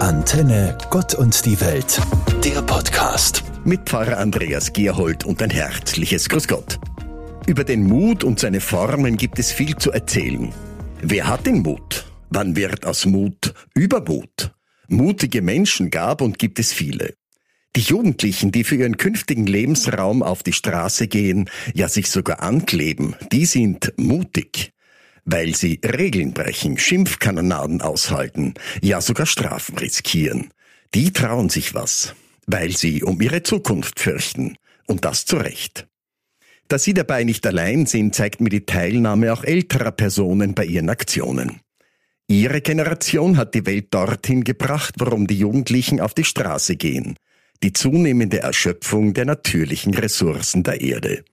Antenne Gott und die Welt, der Podcast. Mit Pfarrer Andreas Gerhold und ein herzliches Grüß Gott. Über den Mut und seine Formen gibt es viel zu erzählen. Wer hat den Mut? Wann wird aus Mut Übermut? Mutige Menschen gab und gibt es viele. Die Jugendlichen, die für ihren künftigen Lebensraum auf die Straße gehen, ja sich sogar ankleben, die sind mutig weil sie Regeln brechen, Schimpfkanonaden aushalten, ja sogar Strafen riskieren. Die trauen sich was, weil sie um ihre Zukunft fürchten. Und das zu Recht. Dass sie dabei nicht allein sind, zeigt mir die Teilnahme auch älterer Personen bei ihren Aktionen. Ihre Generation hat die Welt dorthin gebracht, warum die Jugendlichen auf die Straße gehen. Die zunehmende Erschöpfung der natürlichen Ressourcen der Erde.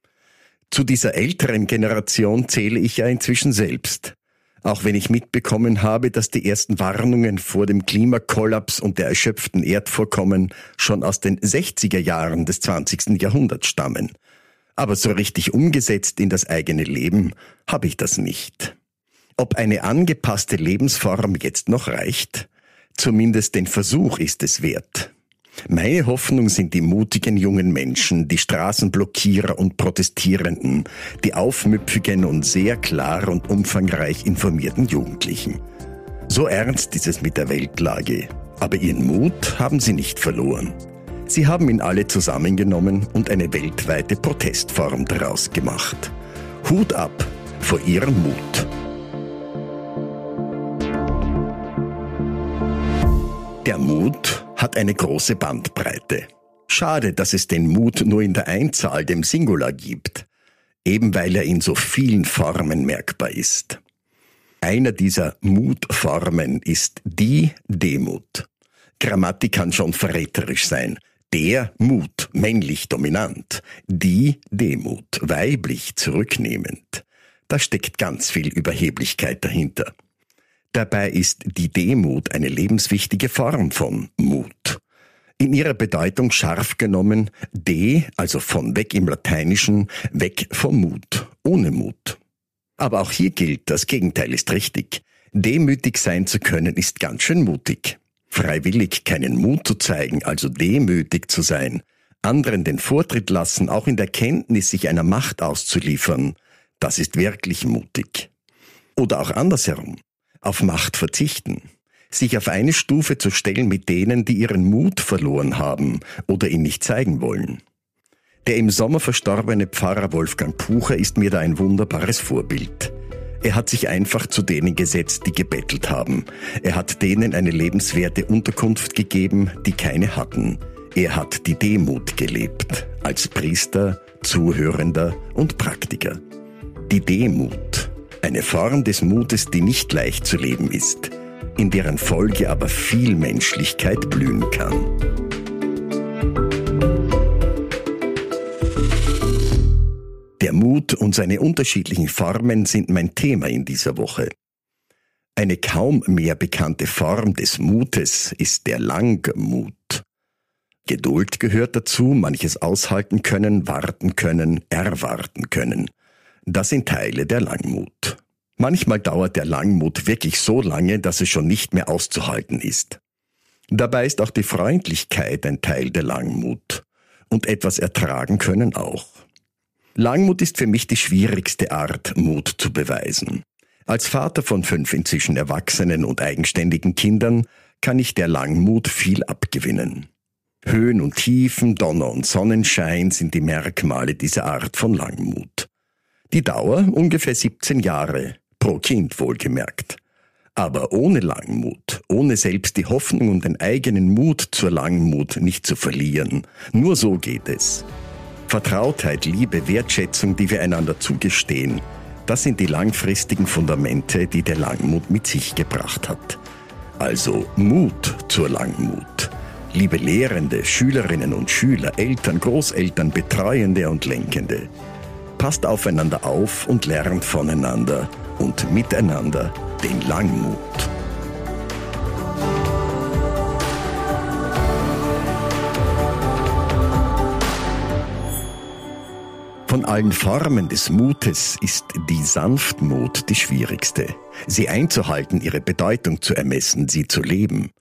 Zu dieser älteren Generation zähle ich ja inzwischen selbst. Auch wenn ich mitbekommen habe, dass die ersten Warnungen vor dem Klimakollaps und der erschöpften Erdvorkommen schon aus den 60er Jahren des 20. Jahrhunderts stammen. Aber so richtig umgesetzt in das eigene Leben habe ich das nicht. Ob eine angepasste Lebensform jetzt noch reicht? Zumindest den Versuch ist es wert. Meine Hoffnung sind die mutigen jungen Menschen, die Straßenblockierer und Protestierenden, die aufmüpfigen und sehr klar und umfangreich informierten Jugendlichen. So ernst ist es mit der Weltlage, aber ihren Mut haben sie nicht verloren. Sie haben ihn alle zusammengenommen und eine weltweite Protestform daraus gemacht. Hut ab vor ihrem Mut. Der Mut hat eine große Bandbreite. Schade, dass es den Mut nur in der Einzahl, dem Singular, gibt, eben weil er in so vielen Formen merkbar ist. Einer dieser Mutformen ist die Demut. Grammatik kann schon verräterisch sein. Der Mut, männlich dominant. Die Demut, weiblich zurücknehmend. Da steckt ganz viel Überheblichkeit dahinter. Dabei ist die Demut eine lebenswichtige Form von Mut. In ihrer Bedeutung scharf genommen de, also von weg im Lateinischen, weg vom Mut, ohne Mut. Aber auch hier gilt, das Gegenteil ist richtig. Demütig sein zu können ist ganz schön mutig. Freiwillig keinen Mut zu zeigen, also demütig zu sein, anderen den Vortritt lassen, auch in der Kenntnis sich einer Macht auszuliefern, das ist wirklich mutig. Oder auch andersherum auf Macht verzichten, sich auf eine Stufe zu stellen mit denen, die ihren Mut verloren haben oder ihn nicht zeigen wollen. Der im Sommer verstorbene Pfarrer Wolfgang Pucher ist mir da ein wunderbares Vorbild. Er hat sich einfach zu denen gesetzt, die gebettelt haben. Er hat denen eine lebenswerte Unterkunft gegeben, die keine hatten. Er hat die Demut gelebt, als Priester, Zuhörender und Praktiker. Die Demut, eine Form des Mutes, die nicht leicht zu leben ist, in deren Folge aber viel Menschlichkeit blühen kann. Der Mut und seine unterschiedlichen Formen sind mein Thema in dieser Woche. Eine kaum mehr bekannte Form des Mutes ist der Langmut. Geduld gehört dazu, manches aushalten können, warten können, erwarten können. Das sind Teile der Langmut. Manchmal dauert der Langmut wirklich so lange, dass es schon nicht mehr auszuhalten ist. Dabei ist auch die Freundlichkeit ein Teil der Langmut. Und etwas ertragen können auch. Langmut ist für mich die schwierigste Art, Mut zu beweisen. Als Vater von fünf inzwischen erwachsenen und eigenständigen Kindern kann ich der Langmut viel abgewinnen. Höhen und Tiefen, Donner und Sonnenschein sind die Merkmale dieser Art von Langmut. Die Dauer ungefähr 17 Jahre, pro Kind wohlgemerkt. Aber ohne Langmut, ohne selbst die Hoffnung und den eigenen Mut zur Langmut nicht zu verlieren, nur so geht es. Vertrautheit, Liebe, Wertschätzung, die wir einander zugestehen, das sind die langfristigen Fundamente, die der Langmut mit sich gebracht hat. Also Mut zur Langmut. Liebe Lehrende, Schülerinnen und Schüler, Eltern, Großeltern, Betreuende und Lenkende passt aufeinander auf und lernt voneinander und miteinander den Langmut. Von allen Formen des Mutes ist die Sanftmut die schwierigste. Sie einzuhalten, ihre Bedeutung zu ermessen, sie zu leben.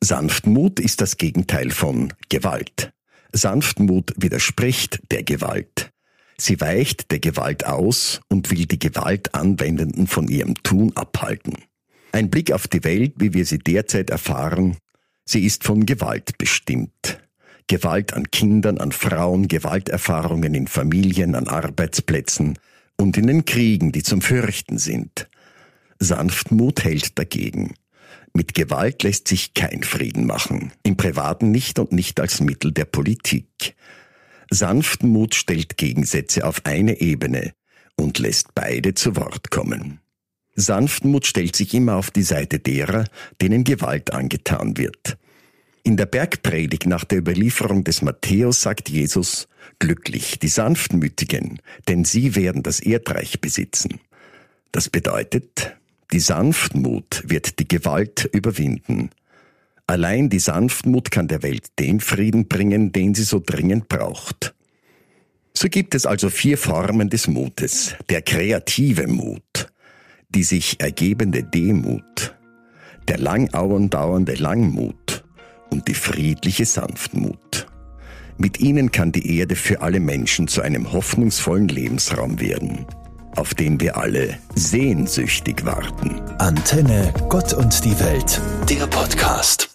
Sanftmut ist das Gegenteil von Gewalt. Sanftmut widerspricht der Gewalt. Sie weicht der Gewalt aus und will die Gewaltanwendenden von ihrem Tun abhalten. Ein Blick auf die Welt, wie wir sie derzeit erfahren, sie ist von Gewalt bestimmt. Gewalt an Kindern, an Frauen, Gewalterfahrungen in Familien, an Arbeitsplätzen und in den Kriegen, die zum Fürchten sind. Sanftmut hält dagegen. Mit Gewalt lässt sich kein Frieden machen, im Privaten nicht und nicht als Mittel der Politik. Sanftmut stellt Gegensätze auf eine Ebene und lässt beide zu Wort kommen. Sanftmut stellt sich immer auf die Seite derer, denen Gewalt angetan wird. In der Bergpredigt nach der Überlieferung des Matthäus sagt Jesus, Glücklich die Sanftmütigen, denn sie werden das Erdreich besitzen. Das bedeutet, die Sanftmut wird die Gewalt überwinden. Allein die Sanftmut kann der Welt den Frieden bringen, den sie so dringend braucht. So gibt es also vier Formen des Mutes. Der kreative Mut, die sich ergebende Demut, der lang dauernde Langmut und die friedliche Sanftmut. Mit ihnen kann die Erde für alle Menschen zu einem hoffnungsvollen Lebensraum werden auf den wir alle sehnsüchtig warten. Antenne Gott und die Welt, der Podcast.